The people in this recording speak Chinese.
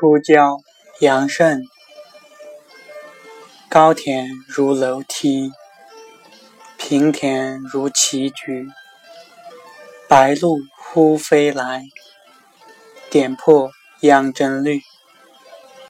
出郊，阳盛，高田如楼梯，平田如棋局。白鹭忽飞来，点破秧针绿。